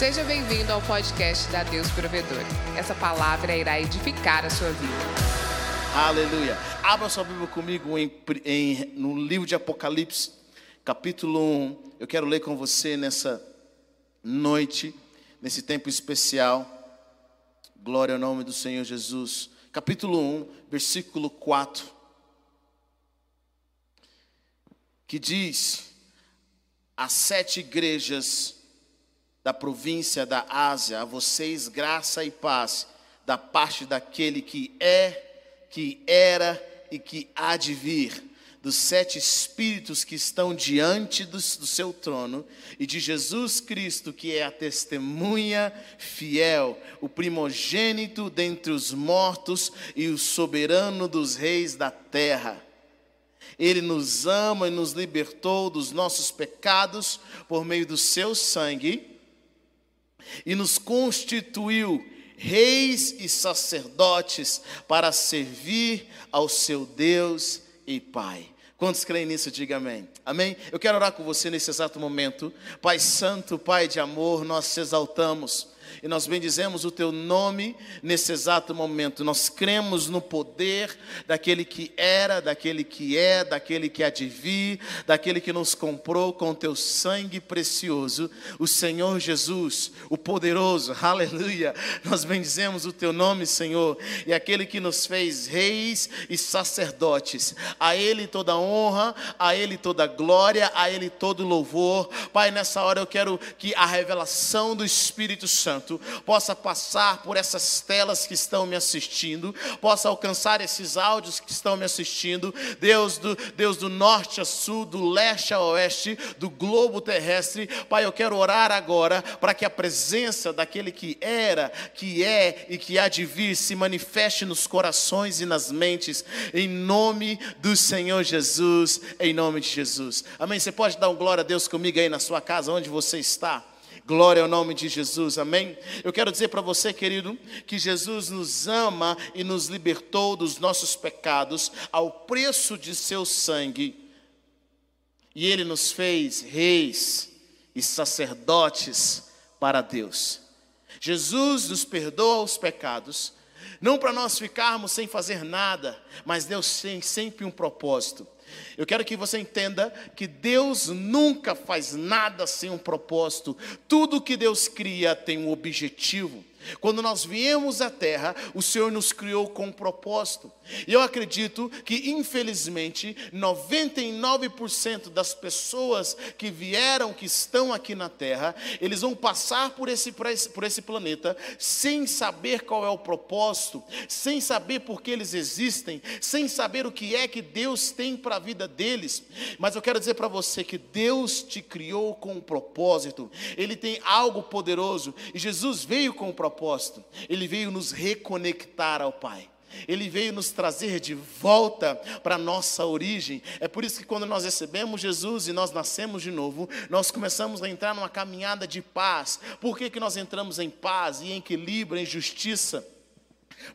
Seja bem-vindo ao podcast da Deus Provedor. Essa palavra irá edificar a sua vida. Aleluia. Abra sua Bíblia comigo em, em, no livro de Apocalipse, capítulo 1. Eu quero ler com você nessa noite, nesse tempo especial. Glória ao nome do Senhor Jesus. Capítulo 1, versículo 4. Que diz: As sete igrejas da província da Ásia, a vocês graça e paz da parte daquele que é, que era e que há de vir, dos sete espíritos que estão diante do, do, seu trono e de Jesus Cristo, que é a testemunha fiel, o primogênito dentre os mortos e o soberano dos reis da terra. Ele nos ama e nos libertou dos nossos pecados por meio do seu sangue e nos constituiu reis e sacerdotes para servir ao seu Deus e Pai. Quantos creem nisso, diga amém. Amém? Eu quero orar com você nesse exato momento. Pai Santo, Pai de amor, nós te exaltamos e nós bendizemos o teu nome nesse exato momento. Nós cremos no poder daquele que era, daquele que é, daquele que há de vir, daquele que nos comprou com teu sangue precioso, o Senhor Jesus, o poderoso. Aleluia. Nós bendizemos o teu nome, Senhor, e aquele que nos fez reis e sacerdotes. A ele toda honra, a ele toda glória, a ele todo louvor. Pai, nessa hora eu quero que a revelação do Espírito Santo Santo possa passar por essas telas que estão me assistindo, possa alcançar esses áudios que estão me assistindo, Deus do, Deus do norte a sul, do leste a oeste, do globo terrestre. Pai, eu quero orar agora para que a presença daquele que era, que é e que há de vir se manifeste nos corações e nas mentes, em nome do Senhor Jesus, em nome de Jesus. Amém. Você pode dar um glória a Deus comigo aí na sua casa, onde você está? Glória ao nome de Jesus, amém? Eu quero dizer para você, querido, que Jesus nos ama e nos libertou dos nossos pecados ao preço de seu sangue, e Ele nos fez reis e sacerdotes para Deus. Jesus nos perdoa os pecados, não para nós ficarmos sem fazer nada, mas Deus tem sempre um propósito. Eu quero que você entenda que Deus nunca faz nada sem um propósito. Tudo que Deus cria tem um objetivo. Quando nós viemos à terra, o Senhor nos criou com um propósito. E eu acredito que, infelizmente, 99% das pessoas que vieram, que estão aqui na terra, eles vão passar por esse, por esse planeta sem saber qual é o propósito, sem saber por que eles existem, sem saber o que é que Deus tem para a vida deles. Mas eu quero dizer para você que Deus te criou com um propósito, Ele tem algo poderoso, e Jesus veio com um propósito propósito, ele veio nos reconectar ao Pai. Ele veio nos trazer de volta para a nossa origem. É por isso que quando nós recebemos Jesus e nós nascemos de novo, nós começamos a entrar numa caminhada de paz. Por que, que nós entramos em paz e em equilíbrio, em justiça?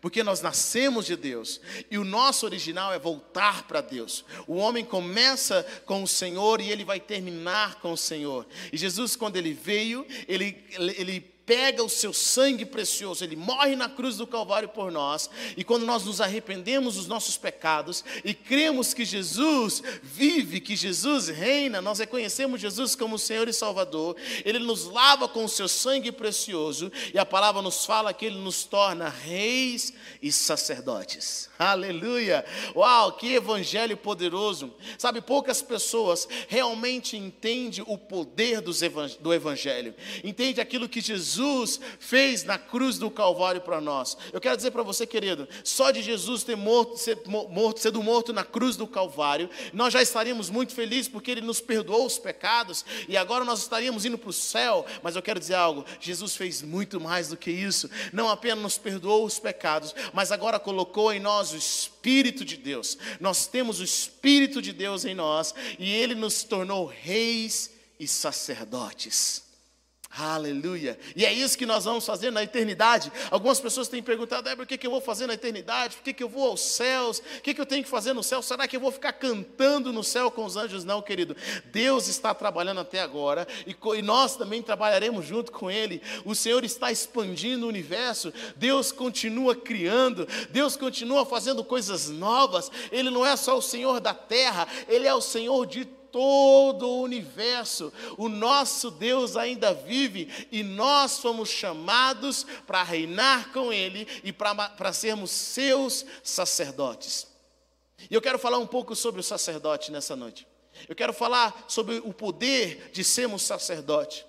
Porque nós nascemos de Deus e o nosso original é voltar para Deus. O homem começa com o Senhor e ele vai terminar com o Senhor. E Jesus, quando ele veio, ele, ele pega o seu sangue precioso, ele morre na cruz do Calvário por nós, e quando nós nos arrependemos dos nossos pecados e cremos que Jesus vive, que Jesus reina, nós reconhecemos Jesus como Senhor e Salvador, ele nos lava com o seu sangue precioso, e a palavra nos fala que ele nos torna reis e sacerdotes. Aleluia! Uau, que evangelho poderoso! Sabe, poucas pessoas realmente entendem o poder do evangelho, entende aquilo que Jesus Jesus fez na cruz do Calvário para nós. Eu quero dizer para você, querido, só de Jesus ter morto, ser morto, sendo morto na cruz do Calvário, nós já estaríamos muito felizes porque Ele nos perdoou os pecados e agora nós estaríamos indo para o céu. Mas eu quero dizer algo: Jesus fez muito mais do que isso. Não apenas nos perdoou os pecados, mas agora colocou em nós o Espírito de Deus. Nós temos o Espírito de Deus em nós e Ele nos tornou reis e sacerdotes. Aleluia. E é isso que nós vamos fazer na eternidade. Algumas pessoas têm perguntado, Débora, o que, que eu vou fazer na eternidade? Por que, que eu vou aos céus? O que, que eu tenho que fazer no céu? Será que eu vou ficar cantando no céu com os anjos? Não, querido. Deus está trabalhando até agora e, e nós também trabalharemos junto com Ele. O Senhor está expandindo o universo. Deus continua criando. Deus continua fazendo coisas novas. Ele não é só o Senhor da terra, Ele é o Senhor de todo o universo. O nosso Deus ainda vive e nós fomos chamados para reinar com Ele e para sermos seus sacerdotes. E eu quero falar um pouco sobre o sacerdote nessa noite. Eu quero falar sobre o poder de sermos sacerdote.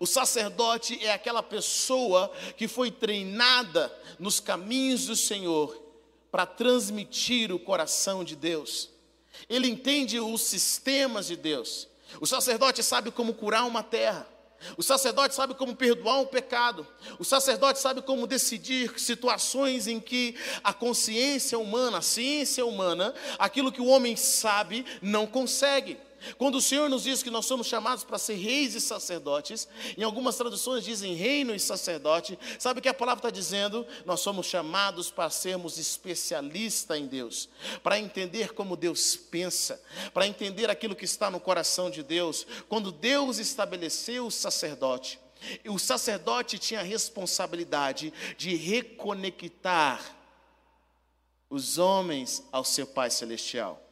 O sacerdote é aquela pessoa que foi treinada nos caminhos do Senhor para transmitir o coração de Deus. Ele entende os sistemas de Deus. O sacerdote sabe como curar uma terra. O sacerdote sabe como perdoar um pecado. O sacerdote sabe como decidir situações em que a consciência humana, a ciência humana, aquilo que o homem sabe, não consegue. Quando o Senhor nos diz que nós somos chamados para ser reis e sacerdotes, em algumas traduções dizem reino e sacerdote, sabe o que a palavra está dizendo? Nós somos chamados para sermos especialistas em Deus, para entender como Deus pensa, para entender aquilo que está no coração de Deus. Quando Deus estabeleceu o sacerdote, o sacerdote tinha a responsabilidade de reconectar os homens ao seu Pai Celestial.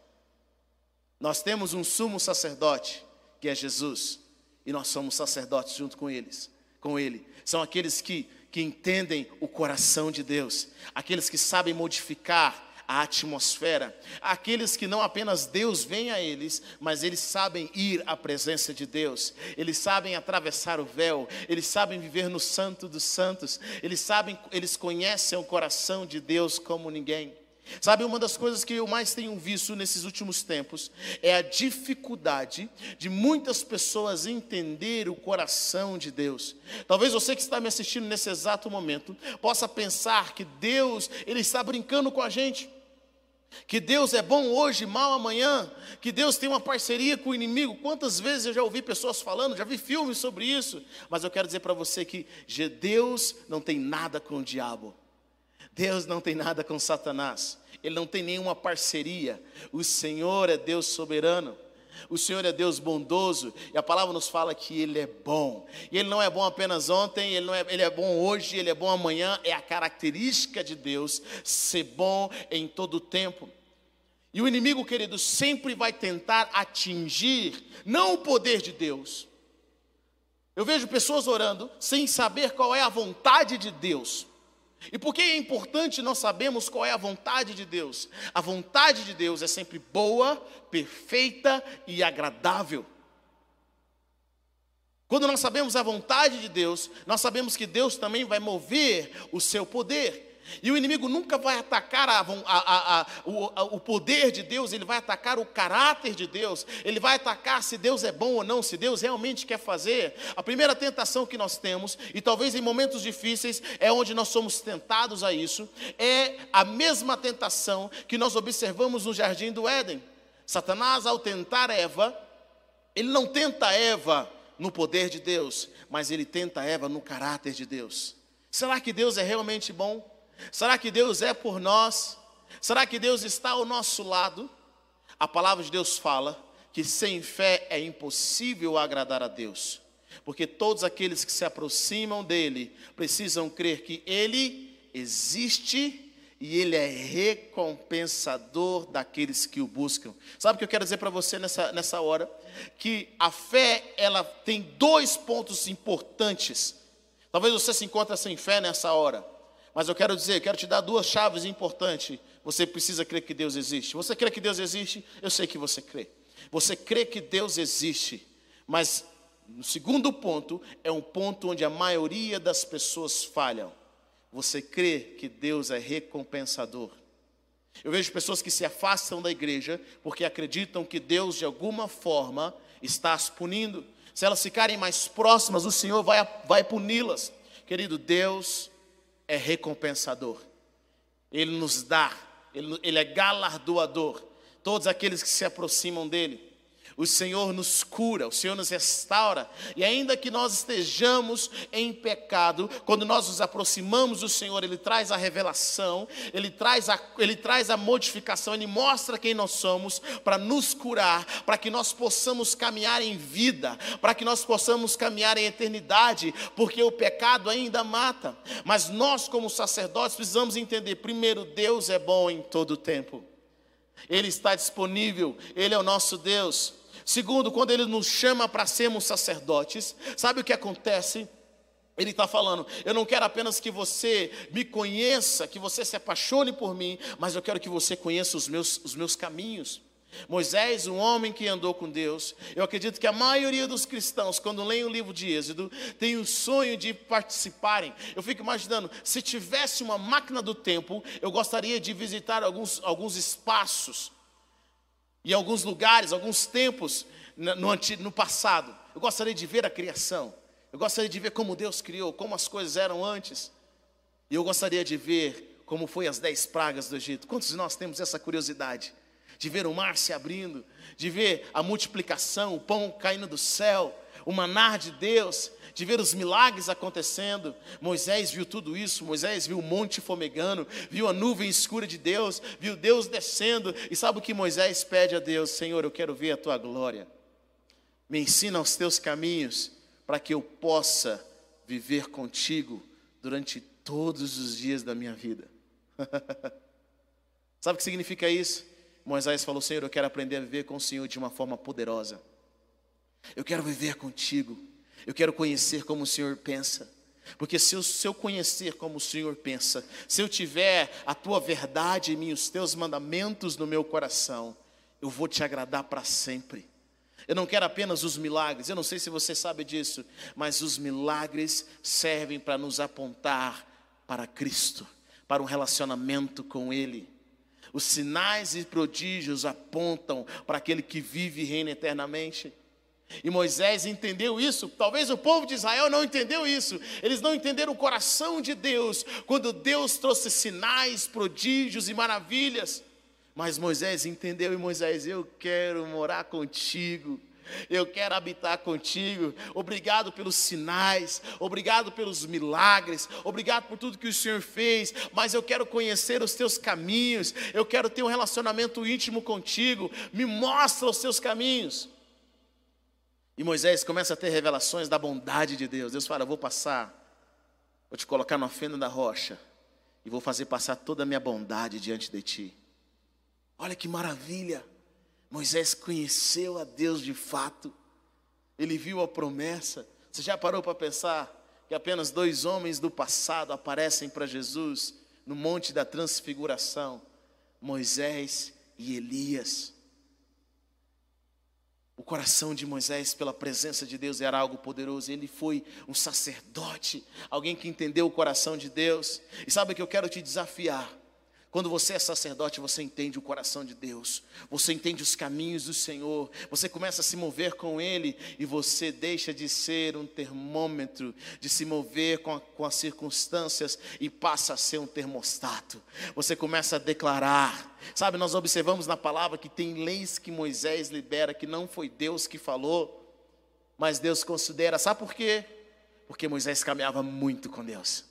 Nós temos um sumo sacerdote, que é Jesus, e nós somos sacerdotes junto com eles, com ele. São aqueles que, que entendem o coração de Deus, aqueles que sabem modificar a atmosfera, aqueles que não apenas Deus vem a eles, mas eles sabem ir à presença de Deus, eles sabem atravessar o véu, eles sabem viver no santo dos santos, eles sabem, eles conhecem o coração de Deus como ninguém. Sabe, uma das coisas que eu mais tenho visto nesses últimos tempos é a dificuldade de muitas pessoas entender o coração de Deus. Talvez você que está me assistindo nesse exato momento possa pensar que Deus, ele está brincando com a gente. Que Deus é bom hoje, mal amanhã, que Deus tem uma parceria com o inimigo. Quantas vezes eu já ouvi pessoas falando, já vi filmes sobre isso, mas eu quero dizer para você que Deus não tem nada com o diabo. Deus não tem nada com Satanás, ele não tem nenhuma parceria. O Senhor é Deus soberano. O Senhor é Deus bondoso e a palavra nos fala que Ele é bom. E Ele não é bom apenas ontem, Ele, não é, ele é bom hoje, Ele é bom amanhã. É a característica de Deus ser bom em todo o tempo. E o inimigo, querido, sempre vai tentar atingir, não o poder de Deus. Eu vejo pessoas orando sem saber qual é a vontade de Deus. E por que é importante nós sabermos qual é a vontade de Deus? A vontade de Deus é sempre boa, perfeita e agradável. Quando nós sabemos a vontade de Deus, nós sabemos que Deus também vai mover o seu poder. E o inimigo nunca vai atacar a, a, a, o, o, poder de Deus, ele vai atacar o caráter de Deus, ele vai atacar se Deus é bom ou não, se Deus realmente quer fazer. A primeira tentação que nós temos, e talvez em momentos difíceis é onde nós somos tentados a isso, é a mesma tentação que nós observamos no jardim do Éden. Satanás, ao tentar Eva, ele não tenta Eva no poder de Deus, mas ele tenta Eva no caráter de Deus. Será que Deus é realmente bom? Será que Deus é por nós? Será que Deus está ao nosso lado? A palavra de Deus fala que sem fé é impossível agradar a Deus, porque todos aqueles que se aproximam dele precisam crer que ele existe e ele é recompensador daqueles que o buscam. Sabe o que eu quero dizer para você nessa, nessa hora? Que a fé, ela tem dois pontos importantes. Talvez você se encontre sem fé nessa hora. Mas eu quero dizer, eu quero te dar duas chaves importantes. Você precisa crer que Deus existe. Você crê que Deus existe? Eu sei que você crê. Você crê que Deus existe. Mas o segundo ponto é um ponto onde a maioria das pessoas falham. Você crê que Deus é recompensador. Eu vejo pessoas que se afastam da igreja porque acreditam que Deus de alguma forma está as punindo. Se elas ficarem mais próximas, o Senhor vai, vai puni-las. Querido, Deus é recompensador. Ele nos dá, ele, ele é galardoador. Todos aqueles que se aproximam dele. O Senhor nos cura, o Senhor nos restaura, e ainda que nós estejamos em pecado, quando nós nos aproximamos do Senhor, Ele traz a revelação, Ele traz a, Ele traz a modificação, Ele mostra quem nós somos para nos curar, para que nós possamos caminhar em vida, para que nós possamos caminhar em eternidade, porque o pecado ainda mata. Mas nós, como sacerdotes, precisamos entender: primeiro, Deus é bom em todo o tempo. Ele está disponível, Ele é o nosso Deus. Segundo, quando Ele nos chama para sermos sacerdotes, sabe o que acontece? Ele está falando, eu não quero apenas que você me conheça, que você se apaixone por mim, mas eu quero que você conheça os meus, os meus caminhos. Moisés, um homem que andou com Deus, eu acredito que a maioria dos cristãos, quando leem o livro de Êxodo, tem o sonho de participarem. Eu fico imaginando, se tivesse uma máquina do tempo, eu gostaria de visitar alguns, alguns espaços e alguns lugares, alguns tempos no, no passado. Eu gostaria de ver a criação. Eu gostaria de ver como Deus criou, como as coisas eram antes. E eu gostaria de ver como foi as dez pragas do Egito. Quantos de nós temos essa curiosidade? De ver o mar se abrindo, de ver a multiplicação, o pão caindo do céu, o manar de Deus, de ver os milagres acontecendo. Moisés viu tudo isso, Moisés viu o monte fomegando, viu a nuvem escura de Deus, viu Deus descendo, e sabe o que Moisés pede a Deus? Senhor, eu quero ver a tua glória. Me ensina os teus caminhos, para que eu possa viver contigo durante todos os dias da minha vida. sabe o que significa isso? Moisés falou: Senhor, eu quero aprender a viver com o Senhor de uma forma poderosa. Eu quero viver contigo. Eu quero conhecer como o Senhor pensa. Porque se eu, se eu, conhecer como o Senhor pensa, se eu tiver a tua verdade em mim, os teus mandamentos no meu coração, eu vou te agradar para sempre. Eu não quero apenas os milagres, eu não sei se você sabe disso, mas os milagres servem para nos apontar para Cristo, para um relacionamento com Ele. Os sinais e prodígios apontam para aquele que vive e reina eternamente. E Moisés entendeu isso. Talvez o povo de Israel não entendeu isso. Eles não entenderam o coração de Deus quando Deus trouxe sinais, prodígios e maravilhas. Mas Moisés entendeu e Moisés, eu quero morar contigo. Eu quero habitar contigo. Obrigado pelos sinais, obrigado pelos milagres, obrigado por tudo que o Senhor fez. Mas eu quero conhecer os teus caminhos. Eu quero ter um relacionamento íntimo contigo. Me mostra os teus caminhos. E Moisés começa a ter revelações da bondade de Deus. Deus fala: Eu vou passar, vou te colocar na fenda da rocha e vou fazer passar toda a minha bondade diante de ti. Olha que maravilha! Moisés conheceu a Deus de fato, ele viu a promessa. Você já parou para pensar que apenas dois homens do passado aparecem para Jesus no Monte da Transfiguração? Moisés e Elias. O coração de Moisés, pela presença de Deus, era algo poderoso. Ele foi um sacerdote, alguém que entendeu o coração de Deus. E sabe que eu quero te desafiar quando você é sacerdote, você entende o coração de Deus, você entende os caminhos do Senhor, você começa a se mover com Ele e você deixa de ser um termômetro, de se mover com, a, com as circunstâncias e passa a ser um termostato. Você começa a declarar, sabe? Nós observamos na palavra que tem leis que Moisés libera que não foi Deus que falou, mas Deus considera, sabe por quê? Porque Moisés caminhava muito com Deus,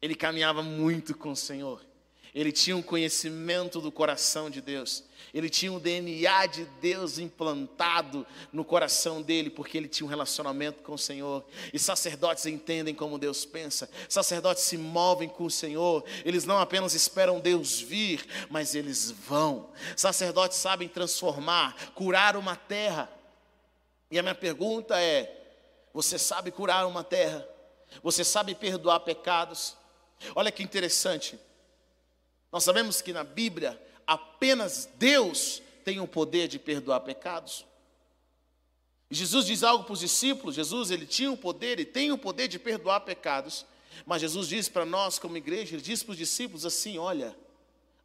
ele caminhava muito com o Senhor. Ele tinha um conhecimento do coração de Deus. Ele tinha um DNA de Deus implantado no coração dele, porque ele tinha um relacionamento com o Senhor. E sacerdotes entendem como Deus pensa. Sacerdotes se movem com o Senhor. Eles não apenas esperam Deus vir, mas eles vão. Sacerdotes sabem transformar, curar uma terra. E a minha pergunta é: você sabe curar uma terra? Você sabe perdoar pecados? Olha que interessante. Nós sabemos que na Bíblia apenas Deus tem o poder de perdoar pecados. Jesus diz algo para os discípulos: Jesus ele tinha o poder e tem o poder de perdoar pecados. Mas Jesus diz para nós, como igreja, ele diz para os discípulos assim: olha,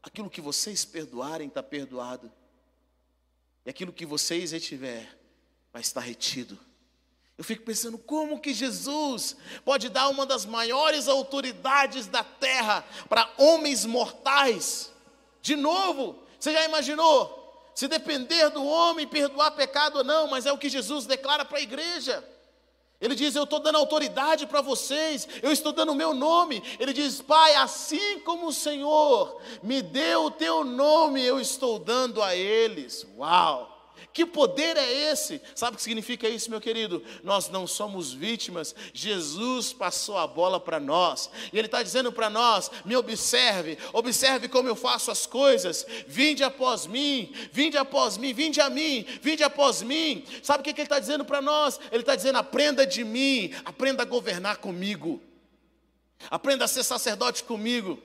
aquilo que vocês perdoarem está perdoado, e aquilo que vocês retiver vai estar retido. Eu fico pensando como que Jesus pode dar uma das maiores autoridades da terra para homens mortais. De novo, você já imaginou? se depender do homem perdoar pecado ou não, mas é o que Jesus declara para a igreja. Ele diz: Eu estou dando autoridade para vocês, eu estou dando o meu nome. Ele diz: Pai, assim como o Senhor me deu o teu nome, eu estou dando a eles. Uau! Que poder é esse? Sabe o que significa isso, meu querido? Nós não somos vítimas, Jesus passou a bola para nós, e Ele está dizendo para nós: me observe, observe como eu faço as coisas, vinde após mim, vinde após mim, vinde a mim, vinde após mim. Sabe o que, que Ele está dizendo para nós? Ele está dizendo: aprenda de mim, aprenda a governar comigo, aprenda a ser sacerdote comigo.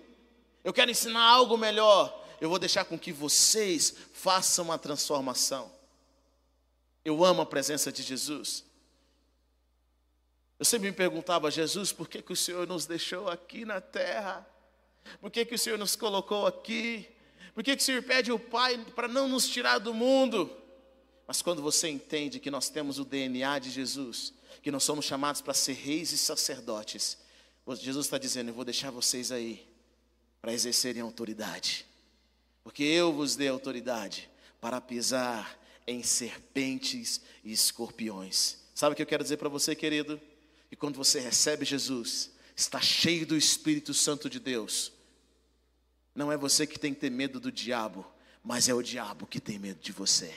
Eu quero ensinar algo melhor, eu vou deixar com que vocês façam a transformação. Eu amo a presença de Jesus. Eu sempre me perguntava, Jesus, por que, que o Senhor nos deixou aqui na terra? Por que, que o Senhor nos colocou aqui? Por que, que o Senhor pede o Pai para não nos tirar do mundo? Mas quando você entende que nós temos o DNA de Jesus, que nós somos chamados para ser reis e sacerdotes, Jesus está dizendo: Eu vou deixar vocês aí para exercerem autoridade, porque eu vos dei autoridade para pisar em serpentes e escorpiões. Sabe o que eu quero dizer para você, querido? Que quando você recebe Jesus, está cheio do Espírito Santo de Deus. Não é você que tem que ter medo do diabo, mas é o diabo que tem medo de você.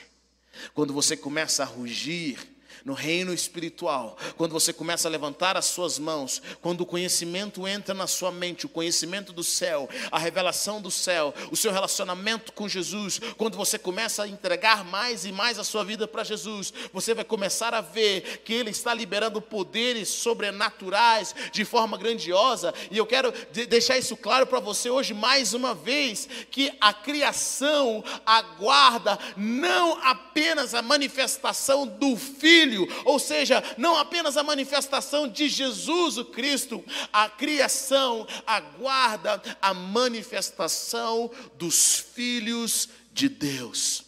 Quando você começa a rugir, no reino espiritual, quando você começa a levantar as suas mãos, quando o conhecimento entra na sua mente, o conhecimento do céu, a revelação do céu, o seu relacionamento com Jesus, quando você começa a entregar mais e mais a sua vida para Jesus, você vai começar a ver que Ele está liberando poderes sobrenaturais de forma grandiosa, e eu quero deixar isso claro para você hoje mais uma vez: que a criação aguarda não apenas a manifestação do Filho, Filho, ou seja, não apenas a manifestação de Jesus o Cristo, a criação aguarda a manifestação dos filhos de Deus.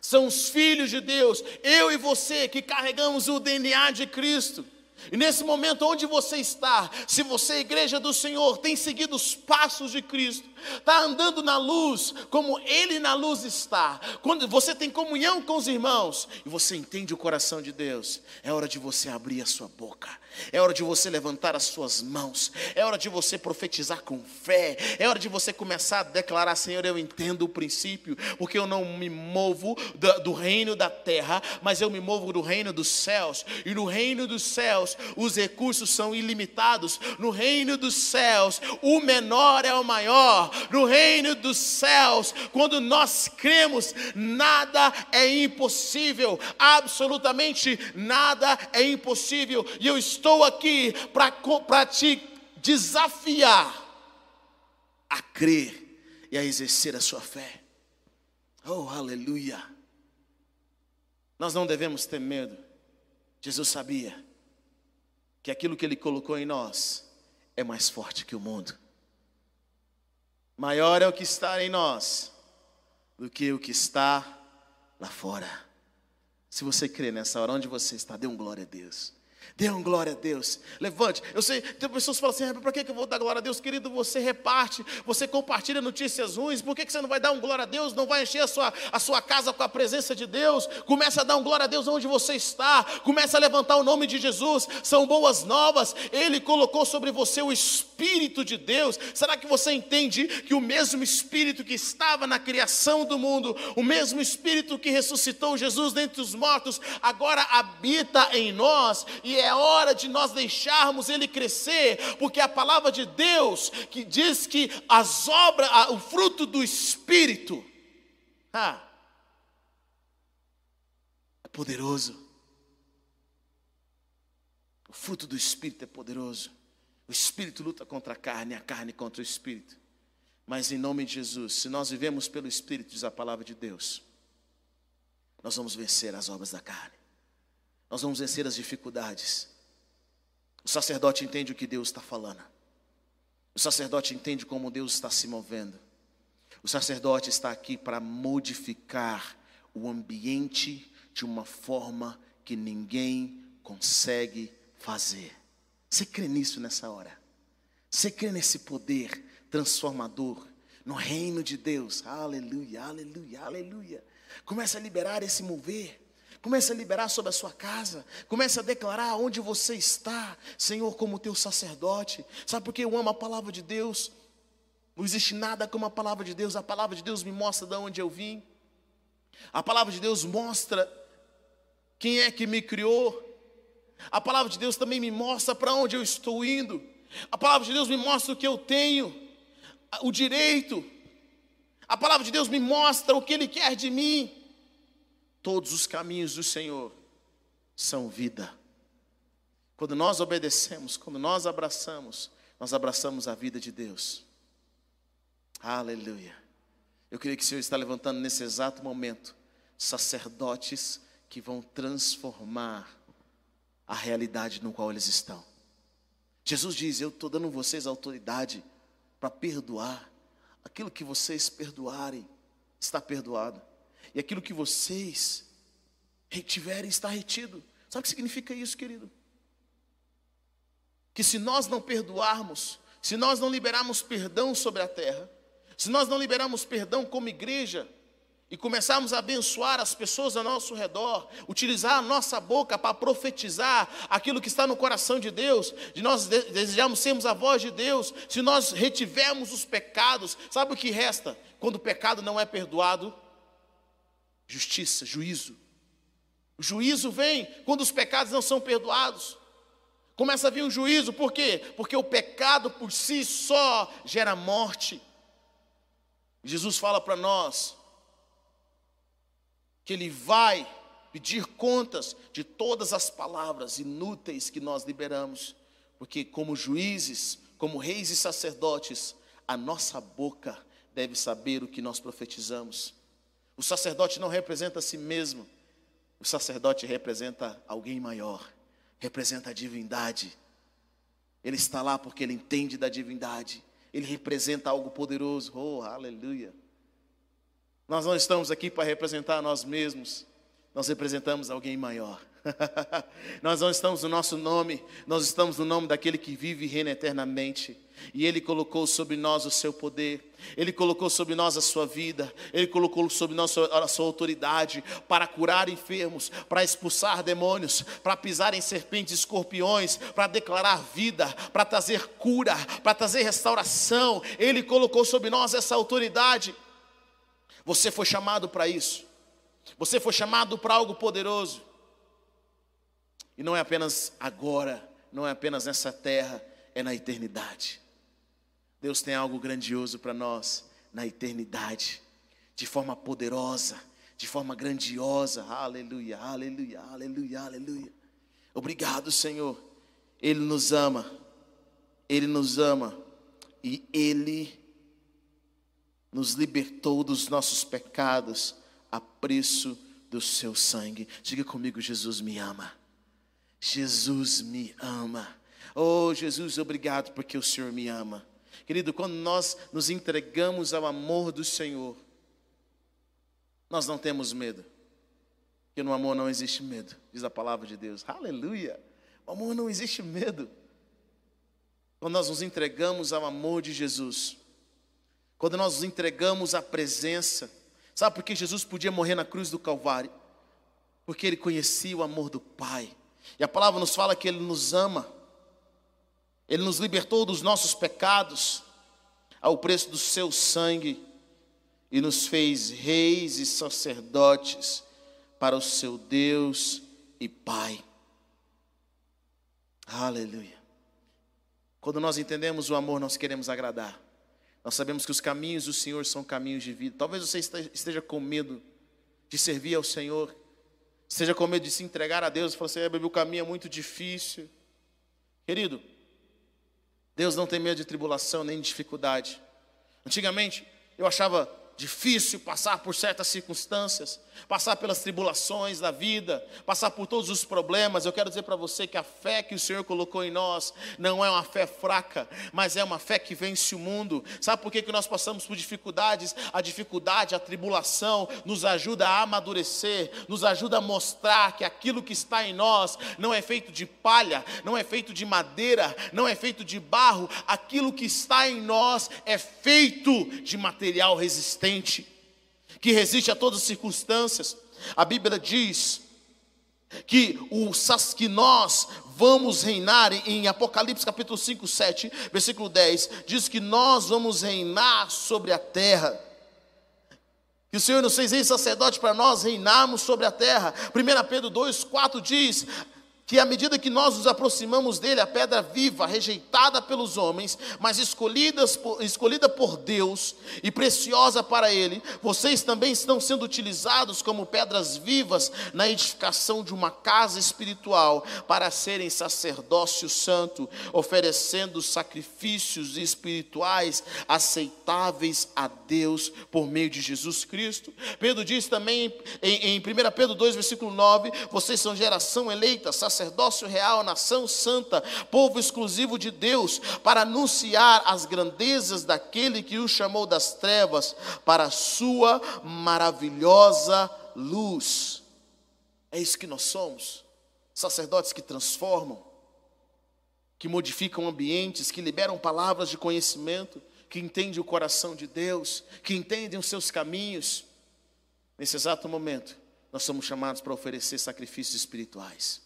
São os filhos de Deus, eu e você que carregamos o DNA de Cristo. E nesse momento, onde você está, se você, igreja do Senhor, tem seguido os passos de Cristo, está andando na luz, como Ele na luz está, quando você tem comunhão com os irmãos e você entende o coração de Deus, é hora de você abrir a sua boca, é hora de você levantar as suas mãos, é hora de você profetizar com fé, é hora de você começar a declarar: Senhor, eu entendo o princípio, porque eu não me movo do, reino da terra, mas eu me movo do reino dos céus, e no reino dos céus os recursos são ilimitados, no reino dos céus o menor é o maior, no reino dos céus, quando nós cremos, nada é impossível, absolutamente nada é impossível, e eu estou aqui para te desafiar a crer e a exercer a sua fé. Oh, aleluia! Nós não devemos ter medo. Jesus sabia que aquilo que Ele colocou em nós é mais forte que o mundo. Maior é o que está em nós do que o que está lá fora. Se você crê nessa hora, onde você está, dê um glória a Deus. Dê um glória a Deus. Levante. Eu sei, tem pessoas que falam assim: para que eu vou dar glória a Deus, querido? Você reparte, você compartilha notícias ruins. Por que você não vai dar um glória a Deus? Não vai encher a sua, a sua casa com a presença de Deus? Começa a dar um glória a Deus onde você está. Começa a levantar o nome de Jesus. São boas novas. Ele colocou sobre você o Espírito de Deus. Será que você entende que o mesmo Espírito que estava na criação do mundo, o mesmo Espírito que ressuscitou Jesus dentre os mortos, agora habita em nós? E é é hora de nós deixarmos ele crescer, porque a palavra de Deus que diz que as obras, o fruto do Espírito, ah, é poderoso. O fruto do Espírito é poderoso. O Espírito luta contra a carne, a carne contra o Espírito. Mas em nome de Jesus, se nós vivemos pelo Espírito, diz a palavra de Deus, nós vamos vencer as obras da carne. Nós vamos vencer as dificuldades. O sacerdote entende o que Deus está falando. O sacerdote entende como Deus está se movendo. O sacerdote está aqui para modificar o ambiente de uma forma que ninguém consegue fazer. Você crê nisso nessa hora? Você crê nesse poder transformador no reino de Deus. Aleluia, aleluia, aleluia. Comece a liberar esse mover. Comece a liberar sobre a sua casa. Comece a declarar onde você está, Senhor, como teu sacerdote. Sabe por que eu amo a palavra de Deus? Não existe nada como a palavra de Deus. A palavra de Deus me mostra de onde eu vim. A palavra de Deus mostra quem é que me criou. A palavra de Deus também me mostra para onde eu estou indo. A palavra de Deus me mostra o que eu tenho, o direito. A palavra de Deus me mostra o que Ele quer de mim. Todos os caminhos do Senhor são vida. Quando nós obedecemos, quando nós abraçamos, nós abraçamos a vida de Deus. Aleluia. Eu creio que o Senhor está levantando nesse exato momento sacerdotes que vão transformar a realidade no qual eles estão. Jesus diz: Eu estou dando a vocês autoridade para perdoar. Aquilo que vocês perdoarem, está perdoado. E aquilo que vocês retiverem, está retido. Sabe o que significa isso, querido? Que se nós não perdoarmos, se nós não liberarmos perdão sobre a terra, se nós não liberarmos perdão como igreja, e começarmos a abençoar as pessoas ao nosso redor, utilizar a nossa boca para profetizar aquilo que está no coração de Deus, de nós desejamos sermos a voz de Deus, se nós retivermos os pecados, sabe o que resta? Quando o pecado não é perdoado? Justiça, juízo. O juízo vem quando os pecados não são perdoados. Começa a vir um juízo, por quê? Porque o pecado por si só gera morte. Jesus fala para nós, que Ele vai pedir contas de todas as palavras inúteis que nós liberamos, porque, como juízes, como reis e sacerdotes, a nossa boca deve saber o que nós profetizamos. O sacerdote não representa a si mesmo, o sacerdote representa alguém maior, representa a divindade. Ele está lá porque ele entende da divindade, ele representa algo poderoso. Oh, aleluia! Nós não estamos aqui para representar nós mesmos, nós representamos alguém maior. nós não estamos no nosso nome, nós estamos no nome daquele que vive e reina eternamente. E Ele colocou sobre nós o seu poder, Ele colocou sobre nós a sua vida, Ele colocou sobre nós a sua autoridade para curar enfermos, para expulsar demônios, para pisar em serpentes e escorpiões, para declarar vida, para trazer cura, para trazer restauração. Ele colocou sobre nós essa autoridade. Você foi chamado para isso. Você foi chamado para algo poderoso. E não é apenas agora, não é apenas nessa terra, é na eternidade. Deus tem algo grandioso para nós na eternidade, de forma poderosa, de forma grandiosa. Aleluia, aleluia, aleluia, aleluia. Obrigado, Senhor. Ele nos ama. Ele nos ama e ele nos libertou dos nossos pecados a preço do seu sangue. Diga comigo: Jesus me ama. Jesus me ama. Oh, Jesus, obrigado porque o Senhor me ama. Querido, quando nós nos entregamos ao amor do Senhor, nós não temos medo. Porque no amor não existe medo, diz a palavra de Deus. Aleluia! No amor não existe medo. Quando nós nos entregamos ao amor de Jesus, quando nós nos entregamos à presença, sabe por que Jesus podia morrer na cruz do Calvário? Porque ele conhecia o amor do Pai. E a palavra nos fala que ele nos ama. Ele nos libertou dos nossos pecados ao preço do seu sangue e nos fez reis e sacerdotes para o seu Deus e Pai. Aleluia. Quando nós entendemos o amor, nós queremos agradar. Nós sabemos que os caminhos do Senhor são caminhos de vida. Talvez você esteja com medo de servir ao Senhor, esteja com medo de se entregar a Deus e falar assim: é, meu caminho é muito difícil. Querido, Deus não tem medo de tribulação nem de dificuldade. Antigamente, eu achava difícil passar por certas circunstâncias, passar pelas tribulações da vida, passar por todos os problemas, eu quero dizer para você que a fé que o Senhor colocou em nós não é uma fé fraca, mas é uma fé que vence o mundo. Sabe por que, que nós passamos por dificuldades? A dificuldade, a tribulação nos ajuda a amadurecer, nos ajuda a mostrar que aquilo que está em nós não é feito de palha, não é feito de madeira, não é feito de barro, aquilo que está em nós é feito de material resistente que resiste a todas as circunstâncias. A Bíblia diz que, o, que nós vamos reinar, em Apocalipse capítulo 5, 7, versículo 10, diz que nós vamos reinar sobre a terra. Que o Senhor nos fez em sacerdote para nós reinarmos sobre a terra. 1 Pedro 2, 4 diz: que à medida que nós nos aproximamos dele, a pedra viva, rejeitada pelos homens, mas por, escolhida por Deus e preciosa para ele, vocês também estão sendo utilizados como pedras vivas na edificação de uma casa espiritual para serem sacerdócio santo, oferecendo sacrifícios espirituais aceitáveis a Deus por meio de Jesus Cristo. Pedro diz também em, em 1 Pedro 2, versículo 9: vocês são geração eleita, sacerdócio sacerdócio real, nação santa, povo exclusivo de Deus, para anunciar as grandezas daquele que o chamou das trevas para a sua maravilhosa luz. É isso que nós somos, sacerdotes que transformam, que modificam ambientes, que liberam palavras de conhecimento, que entendem o coração de Deus, que entendem os seus caminhos. Nesse exato momento, nós somos chamados para oferecer sacrifícios espirituais.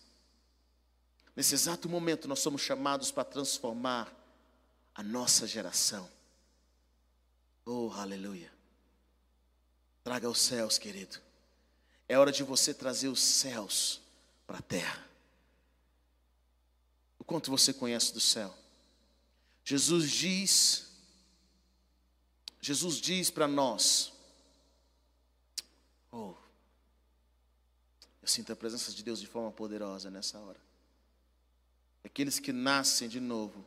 Nesse exato momento, nós somos chamados para transformar a nossa geração. Oh, aleluia. Traga os céus, querido. É hora de você trazer os céus para a terra. O quanto você conhece do céu? Jesus diz, Jesus diz para nós, oh, eu sinto a presença de Deus de forma poderosa nessa hora aqueles que nascem de novo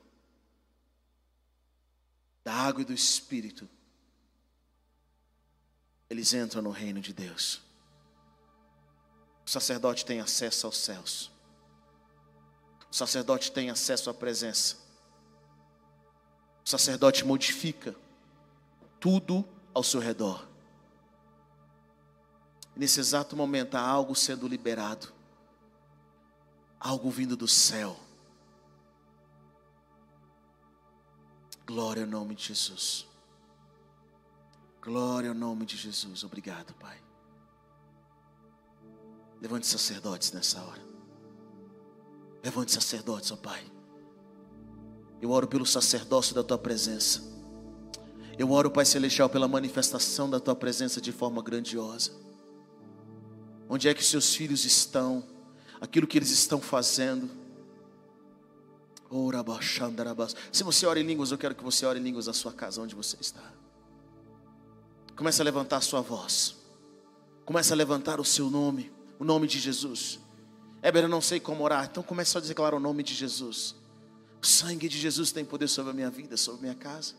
da água e do Espírito, eles entram no reino de Deus. O sacerdote tem acesso aos céus. O sacerdote tem acesso à presença. O sacerdote modifica tudo ao seu redor. Nesse exato momento há algo sendo liberado, algo vindo do céu. Glória ao nome de Jesus. Glória ao nome de Jesus. Obrigado, Pai. Levante sacerdotes nessa hora. Levante sacerdotes, ó Pai. Eu oro pelo sacerdócio da tua presença. Eu oro, Pai Celestial, pela manifestação da tua presença de forma grandiosa. Onde é que seus filhos estão? Aquilo que eles estão fazendo se você ora em línguas, eu quero que você ore em línguas na sua casa, onde você está. Comece a levantar a sua voz. Comece a levantar o seu nome, o nome de Jesus. Éber, eu não sei como orar, então comece a declarar o nome de Jesus. O sangue de Jesus tem poder sobre a minha vida, sobre a minha casa.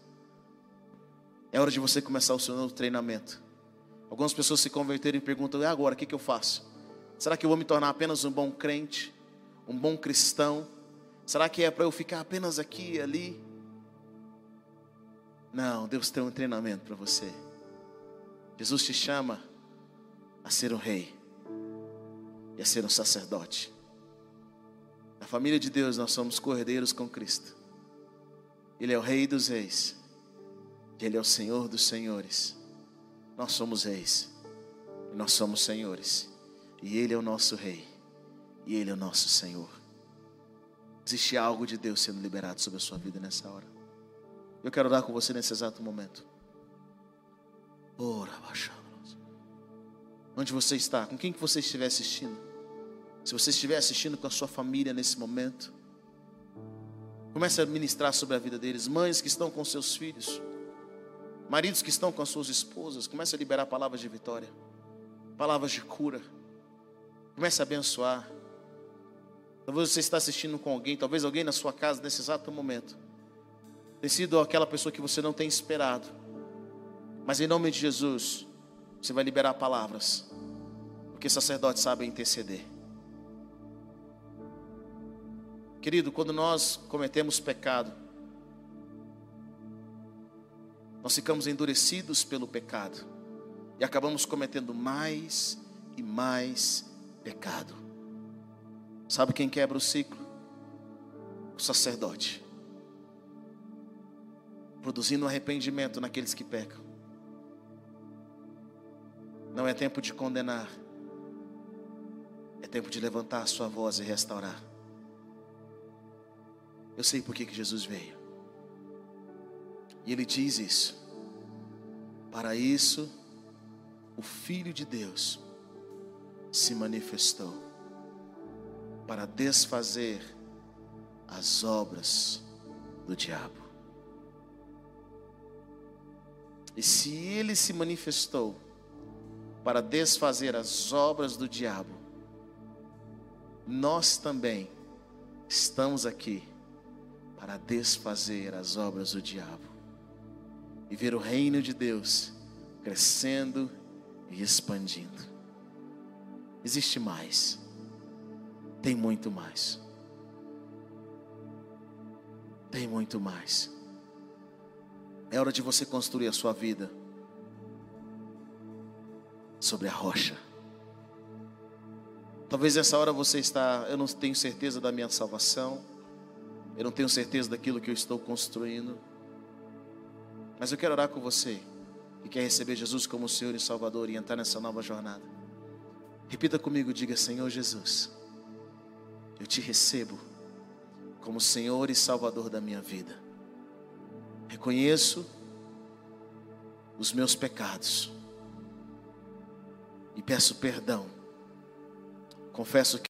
É hora de você começar o seu novo treinamento. Algumas pessoas se converteram e perguntam: e agora, o que, que eu faço? Será que eu vou me tornar apenas um bom crente, um bom cristão? Será que é para eu ficar apenas aqui e ali? Não, Deus tem um treinamento para você. Jesus te chama a ser um rei e a ser um sacerdote. Na família de Deus nós somos cordeiros com Cristo. Ele é o Rei dos Reis. Ele é o Senhor dos Senhores. Nós somos reis. Nós somos senhores. E Ele é o nosso Rei. E Ele é o nosso Senhor. Existe algo de Deus sendo liberado sobre a sua vida nessa hora. Eu quero orar com você nesse exato momento. Ora, Onde você está? Com quem que você estiver assistindo? Se você estiver assistindo com a sua família nesse momento, comece a ministrar sobre a vida deles. Mães que estão com seus filhos, maridos que estão com as suas esposas, comece a liberar palavras de vitória, palavras de cura. Comece a abençoar. Talvez você está assistindo com alguém, talvez alguém na sua casa nesse exato momento. Tem sido aquela pessoa que você não tem esperado. Mas em nome de Jesus, você vai liberar palavras, porque sacerdotes sabem interceder. Querido, quando nós cometemos pecado, nós ficamos endurecidos pelo pecado e acabamos cometendo mais e mais pecado. Sabe quem quebra o ciclo? O sacerdote. Produzindo arrependimento naqueles que pecam. Não é tempo de condenar. É tempo de levantar a sua voz e restaurar. Eu sei por que Jesus veio. E ele diz isso. Para isso, o Filho de Deus se manifestou para desfazer as obras do diabo. E se ele se manifestou para desfazer as obras do diabo, nós também estamos aqui para desfazer as obras do diabo e ver o reino de Deus crescendo e expandindo. Existe mais, tem muito mais, tem muito mais. É hora de você construir a sua vida sobre a rocha. Talvez nessa hora você está, eu não tenho certeza da minha salvação. Eu não tenho certeza daquilo que eu estou construindo. Mas eu quero orar com você que quer receber Jesus como Senhor e Salvador e entrar nessa nova jornada. Repita comigo, diga: Senhor Jesus, eu te recebo como Senhor e Salvador da minha vida. Reconheço os meus pecados e peço perdão. Confesso que